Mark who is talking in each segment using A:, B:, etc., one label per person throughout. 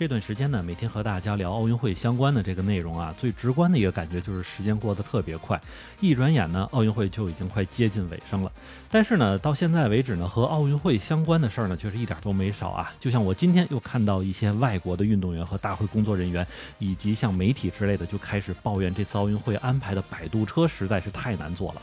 A: 这段时间呢，每天和大家聊奥运会相关的这个内容啊，最直观的一个感觉就是时间过得特别快，一转眼呢，奥运会就已经快接近尾声了。但是呢，到现在为止呢，和奥运会相关的事儿呢，却是一点都没少啊。就像我今天又看到一些外国的运动员和大会工作人员，以及像媒体之类的，就开始抱怨这次奥运会安排的摆渡车实在是太难坐了。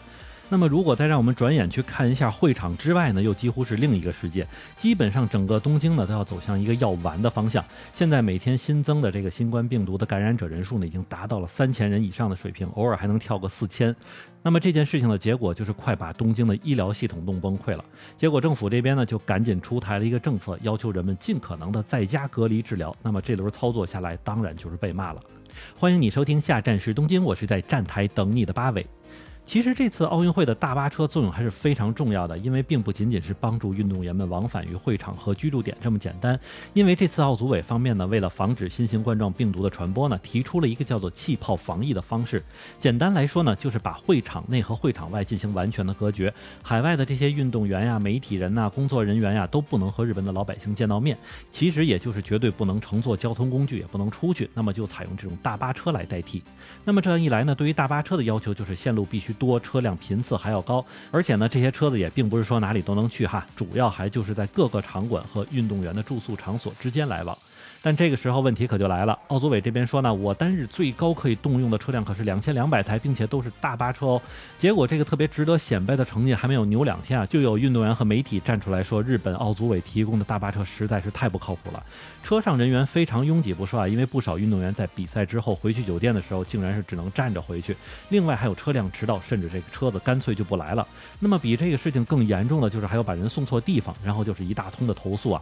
A: 那么，如果再让我们转眼去看一下会场之外呢，又几乎是另一个世界。基本上整个东京呢都要走向一个要完的方向。现在每天新增的这个新冠病毒的感染者人数呢，已经达到了三千人以上的水平，偶尔还能跳个四千。那么这件事情的结果就是快把东京的医疗系统弄崩溃了。结果政府这边呢就赶紧出台了一个政策，要求人们尽可能的在家隔离治疗。那么这轮操作下来，当然就是被骂了。欢迎你收听下站是东京，我是在站台等你的八尾。其实这次奥运会的大巴车作用还是非常重要的，因为并不仅仅是帮助运动员们往返于会场和居住点这么简单。因为这次奥组委方面呢，为了防止新型冠状病毒的传播呢，提出了一个叫做气泡防疫的方式。简单来说呢，就是把会场内和会场外进行完全的隔绝，海外的这些运动员呀、媒体人呐、工作人员呀都不能和日本的老百姓见到面。其实也就是绝对不能乘坐交通工具，也不能出去。那么就采用这种大巴车来代替。那么这样一来呢，对于大巴车的要求就是线路必须。多车辆频次还要高，而且呢，这些车子也并不是说哪里都能去哈，主要还就是在各个场馆和运动员的住宿场所之间来往。但这个时候问题可就来了，奥组委这边说呢，我单日最高可以动用的车辆可是两千两百台，并且都是大巴车哦。结果这个特别值得显摆的成绩还没有扭两天啊，就有运动员和媒体站出来说，日本奥组委提供的大巴车实在是太不靠谱了。车上人员非常拥挤不说啊，因为不少运动员在比赛之后回去酒店的时候，竟然是只能站着回去。另外还有车辆迟到，甚至这个车子干脆就不来了。那么比这个事情更严重的就是还有把人送错地方，然后就是一大通的投诉啊。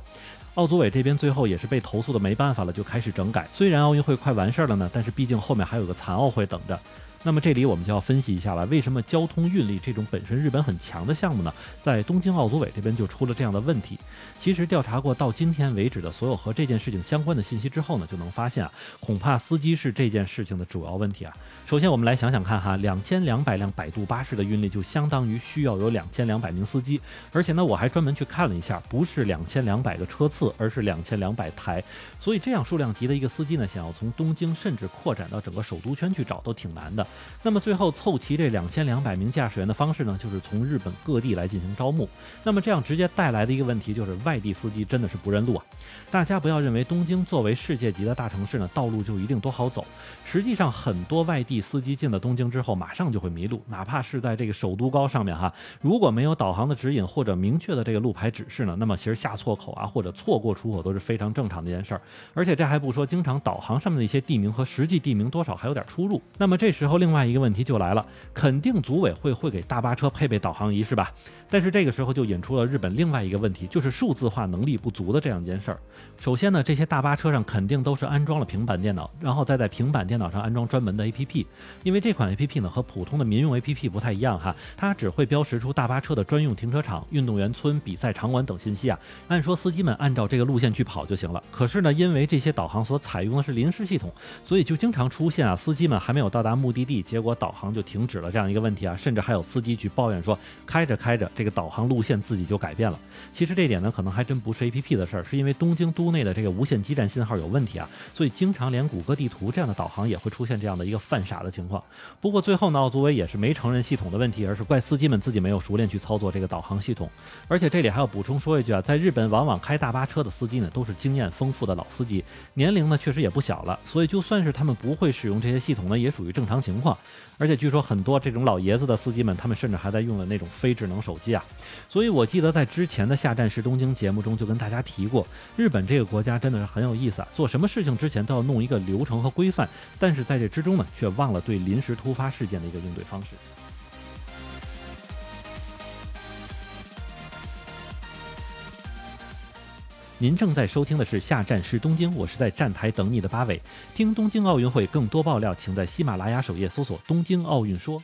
A: 奥组委这边最后也是被投诉的没办法了，就开始整改。虽然奥运会快完事儿了呢，但是毕竟后面还有个残奥会等着。那么这里我们就要分析一下了，为什么交通运力这种本身日本很强的项目呢，在东京奥组委这边就出了这样的问题？其实调查过到今天为止的所有和这件事情相关的信息之后呢，就能发现啊，恐怕司机是这件事情的主要问题啊。首先我们来想想看哈，两千两百辆百度巴士的运力就相当于需要有两千两百名司机，而且呢我还专门去看了一下，不是两千两百个车次，而是两千两百台，所以这样数量级的一个司机呢，想要从东京甚至扩展到整个首都圈去找都挺难的。那么最后凑齐这两千两百名驾驶员的方式呢，就是从日本各地来进行招募。那么这样直接带来的一个问题就是外地司机真的是不认路啊！大家不要认为东京作为世界级的大城市呢，道路就一定多好走。实际上很多外地司机进了东京之后，马上就会迷路，哪怕是在这个首都高上面哈，如果没有导航的指引或者明确的这个路牌指示呢，那么其实下错口啊或者错过出口都是非常正常的一件事儿。而且这还不说，经常导航上面的一些地名和实际地名多少还有点出入。那么这时候另外一个问题就来了，肯定组委会会给大巴车配备导航仪是吧？但是这个时候就引出了日本另外一个问题，就是数字化能力不足的这样一件事儿。首先呢，这些大巴车上肯定都是安装了平板电脑，然后再在平板电脑上安装专门的 APP。因为这款 APP 呢和普通的民用 APP 不太一样哈，它只会标识出大巴车的专用停车场、运动员村、比赛场馆等信息啊。按说司机们按照这个路线去跑就行了。可是呢，因为这些导航所采用的是临时系统，所以就经常出现啊，司机们还没有到达目的地，结果导航就停止了这样一个问题啊。甚至还有司机去抱怨说，开着开着这个导航路线自己就改变了。其实这点呢，可能还真不是 APP 的事儿，是因为东京都内的这个无线基站信号有问题啊，所以经常连谷歌地图这样的导航也会出现这样的一个犯傻的情况。不过最后呢，奥组委也是没承认系统的问题，而是怪司机们自己没有熟练去操作这个导航系统。而且这里还要补充说一句啊，在日本往往开大巴车的司机呢，都是经验丰富的老司机，年龄呢确实也不小了，所以就算是他们不会使用这些系统呢，也属于正常情况。情况而且据说很多这种老爷子的司机们，他们甚至还在用的那种非智能手机啊。所以我记得在之前的下站是东京节目中就跟大家提过，日本这个国家真的是很有意思啊，做什么事情之前都要弄一个流程和规范，但是在这之中呢，却忘了对临时突发事件的一个应对方式。您正在收听的是下站是东京，我是在站台等你的八尾。听东京奥运会更多爆料，请在喜马拉雅首页搜索“东京奥运说”。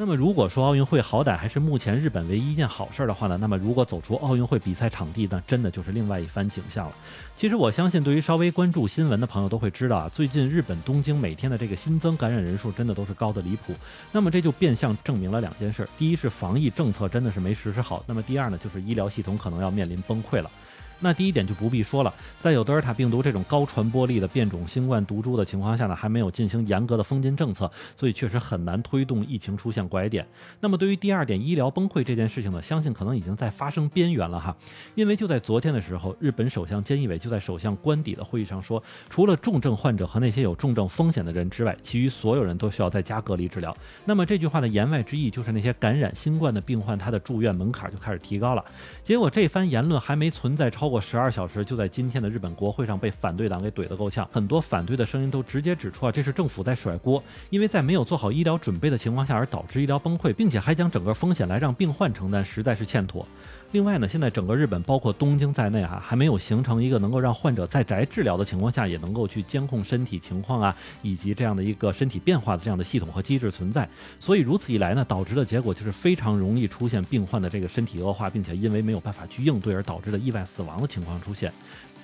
A: 那么如果说奥运会好歹还是目前日本唯一一件好事的话呢，那么如果走出奥运会比赛场地呢，真的就是另外一番景象了。其实我相信，对于稍微关注新闻的朋友都会知道啊，最近日本东京每天的这个新增感染人数真的都是高的离谱。那么这就变相证明了两件事：第一是防疫政策真的是没实施好；那么第二呢，就是医疗系统可能要面临崩溃了。那第一点就不必说了，在有德尔塔病毒这种高传播力的变种新冠毒株的情况下呢，还没有进行严格的封禁政策，所以确实很难推动疫情出现拐点。那么对于第二点医疗崩溃这件事情呢，相信可能已经在发生边缘了哈。因为就在昨天的时候，日本首相菅义伟就在首相官邸的会议上说，除了重症患者和那些有重症风险的人之外，其余所有人都需要在家隔离治疗。那么这句话的言外之意就是那些感染新冠的病患，他的住院门槛就开始提高了。结果这番言论还没存在超。超过十二小时，就在今天的日本国会上被反对党给怼得够呛。很多反对的声音都直接指出啊，这是政府在甩锅，因为在没有做好医疗准备的情况下而导致医疗崩溃，并且还将整个风险来让病患承担，实在是欠妥。另外呢，现在整个日本，包括东京在内啊，还没有形成一个能够让患者在宅治疗的情况下，也能够去监控身体情况啊，以及这样的一个身体变化的这样的系统和机制存在。所以如此一来呢，导致的结果就是非常容易出现病患的这个身体恶化，并且因为没有办法去应对而导致的意外死亡的情况出现。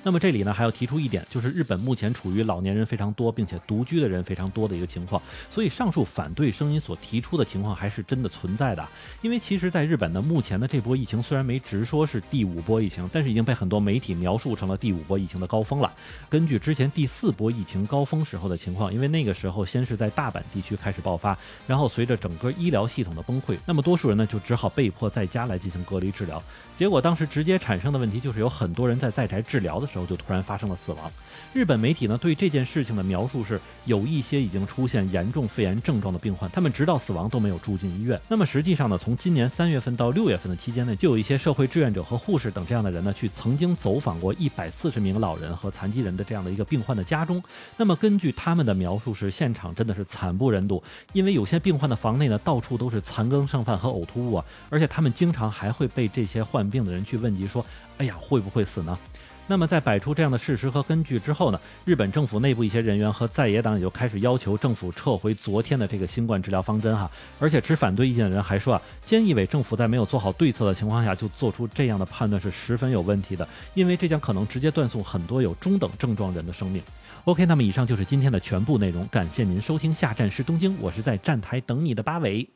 A: 那么这里呢还要提出一点，就是日本目前处于老年人非常多，并且独居的人非常多的一个情况，所以上述反对声音所提出的情况还是真的存在的。因为其实，在日本呢，目前的这波疫情虽然没直说是第五波疫情，但是已经被很多媒体描述成了第五波疫情的高峰了。根据之前第四波疫情高峰时候的情况，因为那个时候先是在大阪地区开始爆发，然后随着整个医疗系统的崩溃，那么多数人呢就只好被迫在家来进行隔离治疗。结果当时直接产生的问题就是有很多人在在宅治疗的时候就突然发生了死亡。日本媒体呢对这件事情的描述是，有一些已经出现严重肺炎症状的病患，他们直到死亡都没有住进医院。那么实际上呢，从今年三月份到六月份的期间内，就有一些社会志愿者和护士等这样的人呢，去曾经走访过一百四十名老人和残疾人的这样的一个病患的家中。那么根据他们的描述是，现场真的是惨不忍睹，因为有些病患的房内呢到处都是残羹剩饭和呕吐物啊，而且他们经常还会被这些患病的人去问及说：“哎呀，会不会死呢？”那么在摆出这样的事实和根据之后呢，日本政府内部一些人员和在野党也就开始要求政府撤回昨天的这个新冠治疗方针哈。而且持反对意见的人还说啊，菅义伟政府在没有做好对策的情况下就做出这样的判断是十分有问题的，因为这将可能直接断送很多有中等症状人的生命。OK，那么以上就是今天的全部内容，感谢您收听，下站是东京，我是在站台等你的八尾。